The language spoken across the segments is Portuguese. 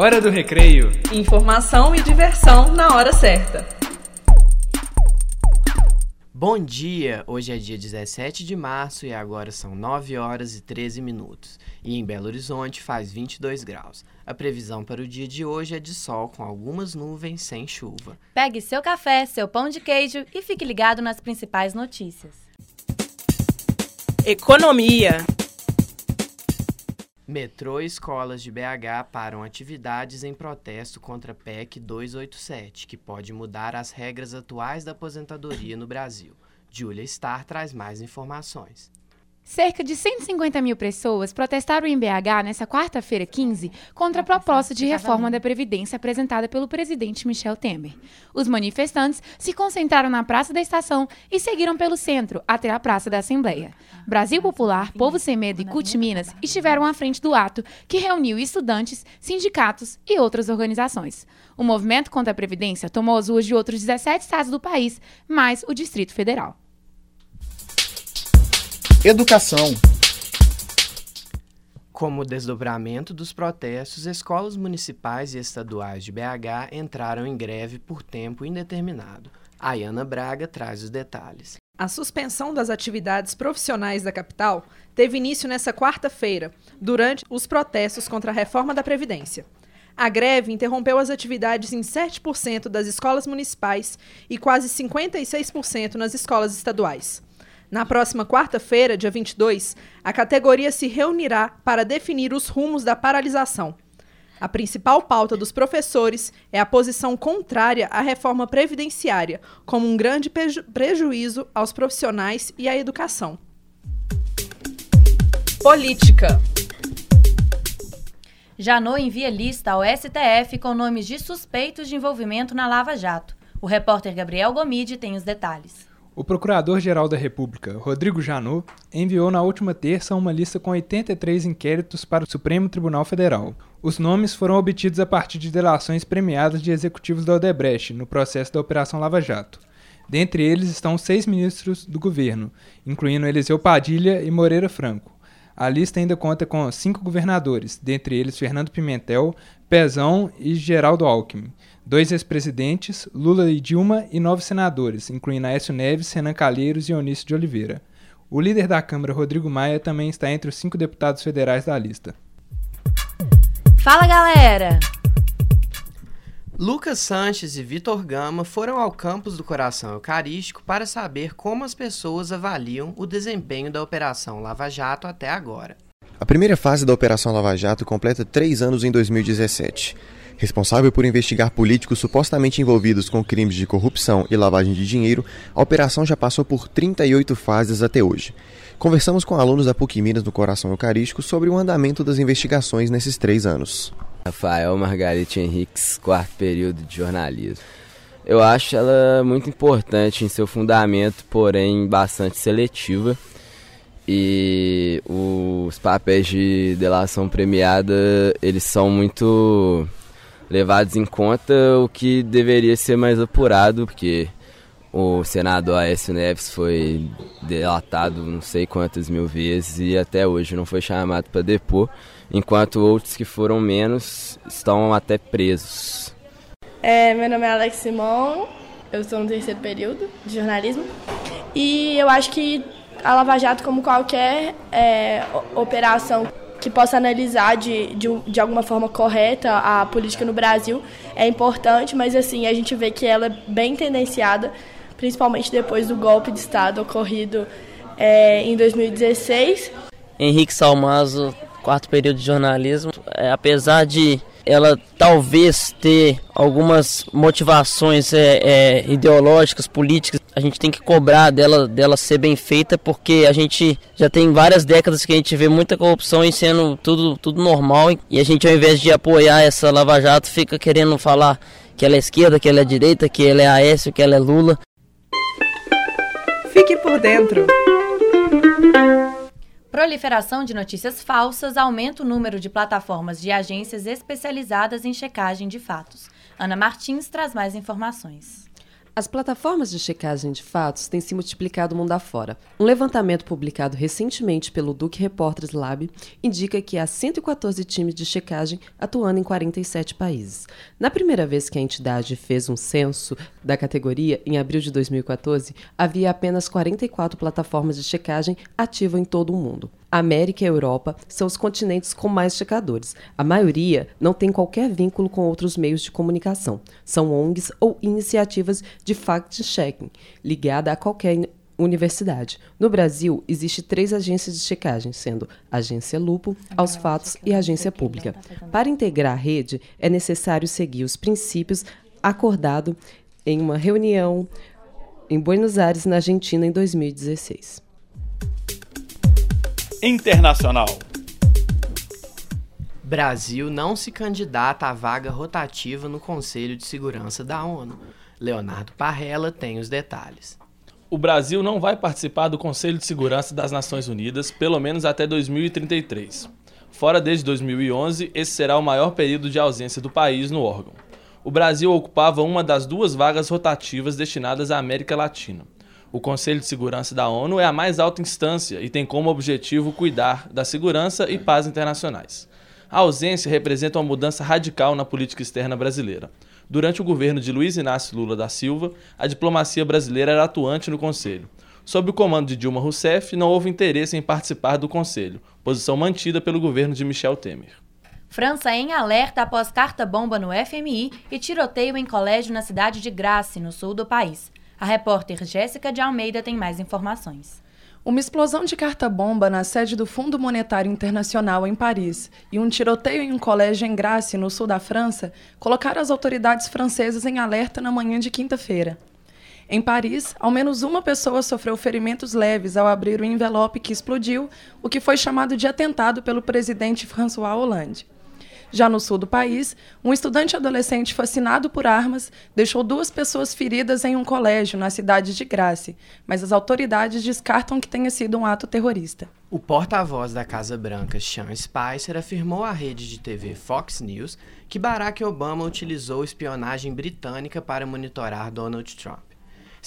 Hora do recreio. Informação e diversão na hora certa. Bom dia! Hoje é dia 17 de março e agora são 9 horas e 13 minutos. E em Belo Horizonte faz 22 graus. A previsão para o dia de hoje é de sol com algumas nuvens sem chuva. Pegue seu café, seu pão de queijo e fique ligado nas principais notícias. Economia. Metrô e escolas de BH param atividades em protesto contra PEC 287, que pode mudar as regras atuais da aposentadoria no Brasil. Julia Starr traz mais informações. Cerca de 150 mil pessoas protestaram em BH nesta quarta-feira 15 contra a proposta de reforma da Previdência apresentada pelo presidente Michel Temer. Os manifestantes se concentraram na Praça da Estação e seguiram pelo centro até a Praça da Assembleia. Brasil Popular, Povo Sem Medo e CUT Minas estiveram à frente do ato, que reuniu estudantes, sindicatos e outras organizações. O movimento contra a Previdência tomou as ruas de outros 17 estados do país, mais o Distrito Federal. Educação. Como desdobramento dos protestos, escolas municipais e estaduais de BH entraram em greve por tempo indeterminado. A Ayana Braga traz os detalhes. A suspensão das atividades profissionais da capital teve início nesta quarta-feira, durante os protestos contra a reforma da Previdência. A greve interrompeu as atividades em 7% das escolas municipais e quase 56% nas escolas estaduais. Na próxima quarta-feira, dia 22, a categoria se reunirá para definir os rumos da paralisação. A principal pauta dos professores é a posição contrária à reforma previdenciária, como um grande preju prejuízo aos profissionais e à educação. Política. Janot envia lista ao STF com nomes de suspeitos de envolvimento na Lava Jato. O repórter Gabriel Gomide tem os detalhes. O Procurador-Geral da República, Rodrigo Janot, enviou na última terça uma lista com 83 inquéritos para o Supremo Tribunal Federal. Os nomes foram obtidos a partir de delações premiadas de executivos da Odebrecht no processo da Operação Lava Jato. Dentre eles estão seis ministros do governo, incluindo Eliseu Padilha e Moreira Franco. A lista ainda conta com cinco governadores, dentre eles Fernando Pimentel, Pezão e Geraldo Alckmin dois ex-presidentes, Lula e Dilma, e nove senadores, incluindo Aécio Neves, Renan Calheiros e Onísio de Oliveira. O líder da Câmara, Rodrigo Maia, também está entre os cinco deputados federais da lista. Fala, galera! Lucas Sanches e Vitor Gama foram ao campus do Coração Eucarístico para saber como as pessoas avaliam o desempenho da Operação Lava Jato até agora. A primeira fase da Operação Lava Jato completa três anos em 2017. Responsável por investigar políticos supostamente envolvidos com crimes de corrupção e lavagem de dinheiro, a operação já passou por 38 fases até hoje. Conversamos com alunos da PUC Minas no Coração Eucarístico sobre o andamento das investigações nesses três anos. Rafael Margarete Henriques, quarto período de jornalismo. Eu acho ela muito importante em seu fundamento, porém bastante seletiva. E os papéis de delação premiada, eles são muito levados em conta o que deveria ser mais apurado, porque o senador Aécio Neves foi delatado não sei quantas mil vezes e até hoje não foi chamado para depor, enquanto outros que foram menos estão até presos. É, meu nome é Alex Simon, eu estou no terceiro período de jornalismo e eu acho que a Lava Jato, como qualquer é, operação que possa analisar de, de, de, alguma forma correta a política no Brasil é importante, mas assim, a gente vê que ela é bem tendenciada, principalmente depois do golpe de Estado ocorrido é, em 2016. Henrique Salmazo, quarto período de jornalismo, é, apesar de ela talvez ter algumas motivações é, é, ideológicas, políticas. A gente tem que cobrar dela, dela ser bem feita, porque a gente já tem várias décadas que a gente vê muita corrupção e sendo tudo, tudo normal. E a gente, ao invés de apoiar essa Lava Jato, fica querendo falar que ela é esquerda, que ela é direita, que ela é Aécio, que ela é Lula. Fique por dentro. Proliferação de notícias falsas aumenta o número de plataformas de agências especializadas em checagem de fatos. Ana Martins traz mais informações. As plataformas de checagem de fatos têm se multiplicado mundo afora. Um levantamento publicado recentemente pelo Duke Reporters Lab indica que há 114 times de checagem atuando em 47 países. Na primeira vez que a entidade fez um censo da categoria, em abril de 2014, havia apenas 44 plataformas de checagem ativas em todo o mundo. América e Europa são os continentes com mais checadores. A maioria não tem qualquer vínculo com outros meios de comunicação. São ONGs ou iniciativas de fact-checking, ligada a qualquer universidade. No Brasil, existe três agências de checagem, sendo a Agência Lupo, Aos Fatos e a Agência Pública. Para integrar a rede, é necessário seguir os princípios acordados em uma reunião em Buenos Aires, na Argentina, em 2016. Internacional. Brasil não se candidata à vaga rotativa no Conselho de Segurança da ONU. Leonardo Parrella tem os detalhes. O Brasil não vai participar do Conselho de Segurança das Nações Unidas, pelo menos até 2033. Fora desde 2011, esse será o maior período de ausência do país no órgão. O Brasil ocupava uma das duas vagas rotativas destinadas à América Latina. O Conselho de Segurança da ONU é a mais alta instância e tem como objetivo cuidar da segurança e paz internacionais. A ausência representa uma mudança radical na política externa brasileira. Durante o governo de Luiz Inácio Lula da Silva, a diplomacia brasileira era atuante no Conselho. Sob o comando de Dilma Rousseff, não houve interesse em participar do Conselho, posição mantida pelo governo de Michel Temer. França em alerta após carta-bomba no FMI e tiroteio em colégio na cidade de Grasse, no sul do país. A repórter Jéssica de Almeida tem mais informações. Uma explosão de carta-bomba na sede do Fundo Monetário Internacional em Paris e um tiroteio em um colégio em Grasse, no sul da França, colocaram as autoridades francesas em alerta na manhã de quinta-feira. Em Paris, ao menos uma pessoa sofreu ferimentos leves ao abrir o envelope que explodiu, o que foi chamado de atentado pelo presidente François Hollande. Já no sul do país, um estudante adolescente fascinado por armas deixou duas pessoas feridas em um colégio na cidade de Grace, mas as autoridades descartam que tenha sido um ato terrorista. O porta-voz da Casa Branca, Sean Spicer, afirmou à rede de TV Fox News que Barack Obama utilizou espionagem britânica para monitorar Donald Trump.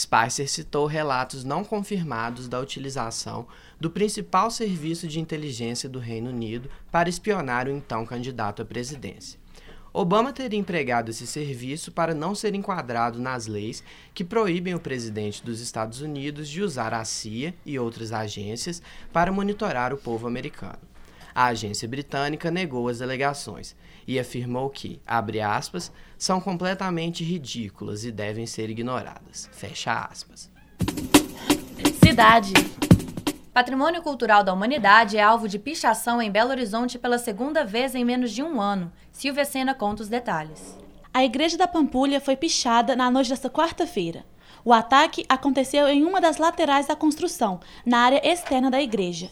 Spicer citou relatos não confirmados da utilização do principal serviço de inteligência do Reino Unido para espionar o então candidato à presidência. Obama teria empregado esse serviço para não ser enquadrado nas leis que proíbem o presidente dos Estados Unidos de usar a CIA e outras agências para monitorar o povo americano. A agência britânica negou as alegações e afirmou que, abre aspas, são completamente ridículas e devem ser ignoradas. Fecha aspas. Cidade. Patrimônio Cultural da Humanidade é alvo de pichação em Belo Horizonte pela segunda vez em menos de um ano. Silvia Sena conta os detalhes. A Igreja da Pampulha foi pichada na noite desta quarta-feira. O ataque aconteceu em uma das laterais da construção, na área externa da igreja.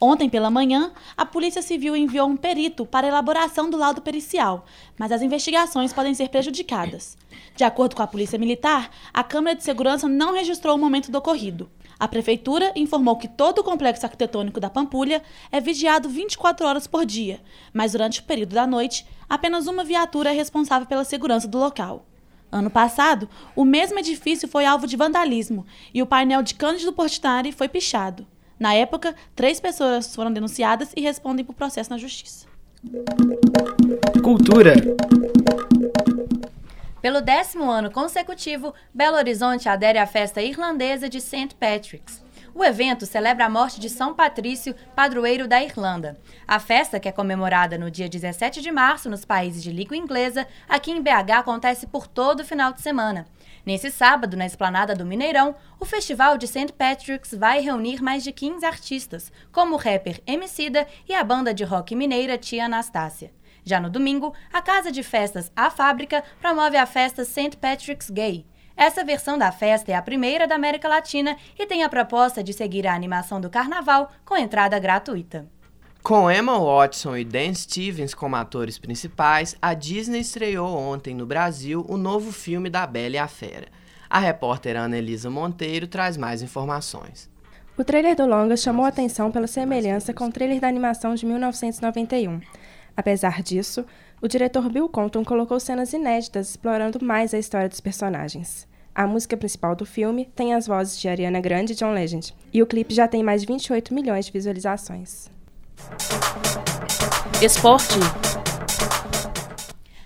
Ontem pela manhã, a Polícia Civil enviou um perito para elaboração do laudo pericial, mas as investigações podem ser prejudicadas. De acordo com a Polícia Militar, a câmera de segurança não registrou o momento do ocorrido. A prefeitura informou que todo o complexo arquitetônico da Pampulha é vigiado 24 horas por dia, mas durante o período da noite, apenas uma viatura é responsável pela segurança do local. Ano passado, o mesmo edifício foi alvo de vandalismo e o painel de Cândido Portinari foi pichado. Na época, três pessoas foram denunciadas e respondem por processo na justiça. Cultura. Pelo décimo ano consecutivo, Belo Horizonte adere à festa irlandesa de St. Patrick's. O evento celebra a morte de São Patrício, padroeiro da Irlanda. A festa, que é comemorada no dia 17 de março nos países de língua inglesa, aqui em BH acontece por todo o final de semana. Nesse sábado, na esplanada do Mineirão, o Festival de St. Patrick's vai reunir mais de 15 artistas, como o rapper Emicida e a banda de rock mineira Tia Anastácia. Já no domingo, a casa de festas A Fábrica promove a festa St. Patrick's Gay. Essa versão da festa é a primeira da América Latina e tem a proposta de seguir a animação do carnaval com entrada gratuita. Com Emma Watson e Dan Stevens como atores principais, a Disney estreou ontem no Brasil o novo filme da Bela e a Fera. A repórter Ana Elisa Monteiro traz mais informações. O trailer do longa chamou a atenção pela semelhança com o trailer da animação de 1991. Apesar disso, o diretor Bill Compton colocou cenas inéditas explorando mais a história dos personagens. A música principal do filme tem as vozes de Ariana Grande e John Legend, e o clipe já tem mais de 28 milhões de visualizações. Esporte.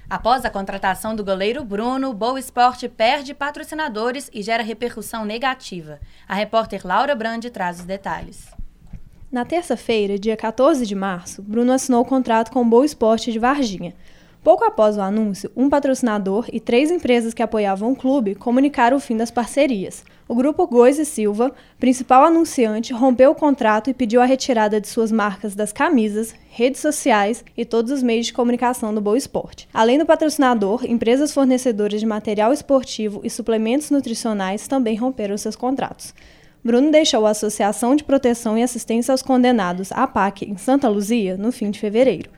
Após a contratação do goleiro Bruno, o Boa Esporte perde patrocinadores e gera repercussão negativa. A repórter Laura Brandi traz os detalhes. Na terça-feira, dia 14 de março, Bruno assinou o contrato com o Boa Esporte de Varginha. Pouco após o anúncio, um patrocinador e três empresas que apoiavam o clube comunicaram o fim das parcerias. O grupo Gois e Silva, principal anunciante, rompeu o contrato e pediu a retirada de suas marcas das camisas, redes sociais e todos os meios de comunicação do Boa Esporte. Além do patrocinador, empresas fornecedoras de material esportivo e suplementos nutricionais também romperam seus contratos. Bruno deixou a Associação de Proteção e Assistência aos Condenados, APAC, em Santa Luzia, no fim de fevereiro.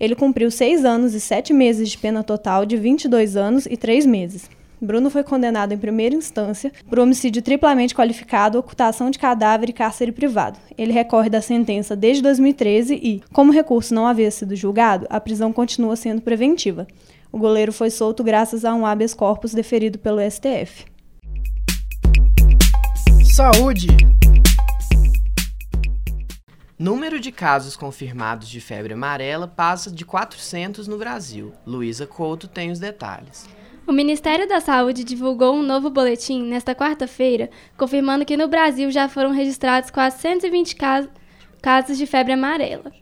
Ele cumpriu seis anos e sete meses de pena total de 22 anos e três meses. Bruno foi condenado em primeira instância por homicídio triplamente qualificado, ocultação de cadáver e cárcere privado. Ele recorre da sentença desde 2013 e, como o recurso não havia sido julgado, a prisão continua sendo preventiva. O goleiro foi solto graças a um habeas corpus deferido pelo STF. Saúde! Número de casos confirmados de febre amarela passa de 400 no Brasil. Luísa Couto tem os detalhes. O Ministério da Saúde divulgou um novo boletim nesta quarta-feira, confirmando que no Brasil já foram registrados quase 120 casos de febre amarela.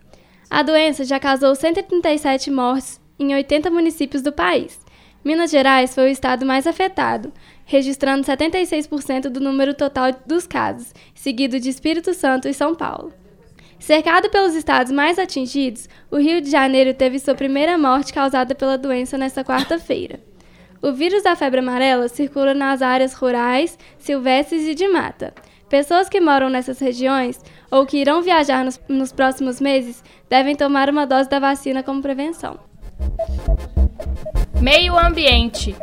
A doença já causou 137 mortes em 80 municípios do país. Minas Gerais foi o estado mais afetado, registrando 76% do número total dos casos, seguido de Espírito Santo e São Paulo. Cercado pelos estados mais atingidos, o Rio de Janeiro teve sua primeira morte causada pela doença nesta quarta-feira. O vírus da febre amarela circula nas áreas rurais, silvestres e de mata. Pessoas que moram nessas regiões ou que irão viajar nos, nos próximos meses devem tomar uma dose da vacina como prevenção. Meio Ambiente.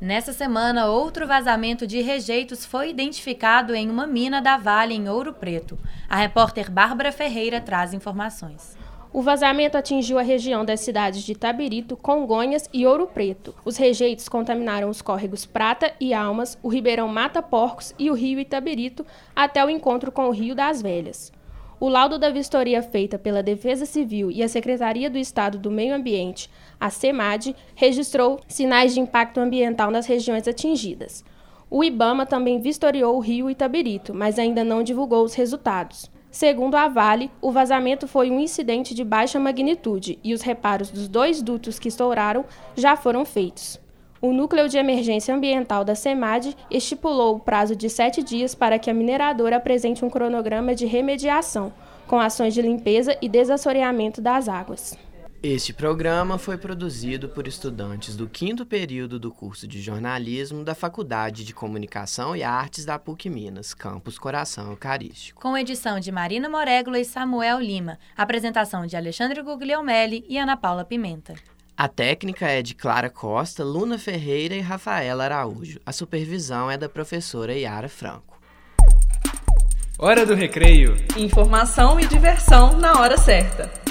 Nessa semana, outro vazamento de rejeitos foi identificado em uma mina da Vale em Ouro Preto. A repórter Bárbara Ferreira traz informações. O vazamento atingiu a região das cidades de Tabirito, Congonhas e Ouro Preto. Os rejeitos contaminaram os córregos Prata e Almas, o ribeirão Mata Porcos e o rio Itabirito, até o encontro com o Rio das Velhas. O laudo da vistoria feita pela Defesa Civil e a Secretaria do Estado do Meio Ambiente, a CEMAD, registrou sinais de impacto ambiental nas regiões atingidas. O IBAMA também vistoriou o rio Itabirito, mas ainda não divulgou os resultados. Segundo a Vale, o vazamento foi um incidente de baixa magnitude e os reparos dos dois dutos que estouraram já foram feitos. O Núcleo de Emergência Ambiental da SEMAD estipulou o prazo de sete dias para que a mineradora apresente um cronograma de remediação, com ações de limpeza e desassoreamento das águas. Este programa foi produzido por estudantes do quinto período do curso de jornalismo da Faculdade de Comunicação e Artes da PUC Minas, Campus Coração Eucarístico. Com edição de Marina Moregula e Samuel Lima, apresentação de Alexandre Guglielmelli e Ana Paula Pimenta. A técnica é de Clara Costa, Luna Ferreira e Rafaela Araújo. A supervisão é da professora Yara Franco. Hora do recreio. Informação e diversão na hora certa.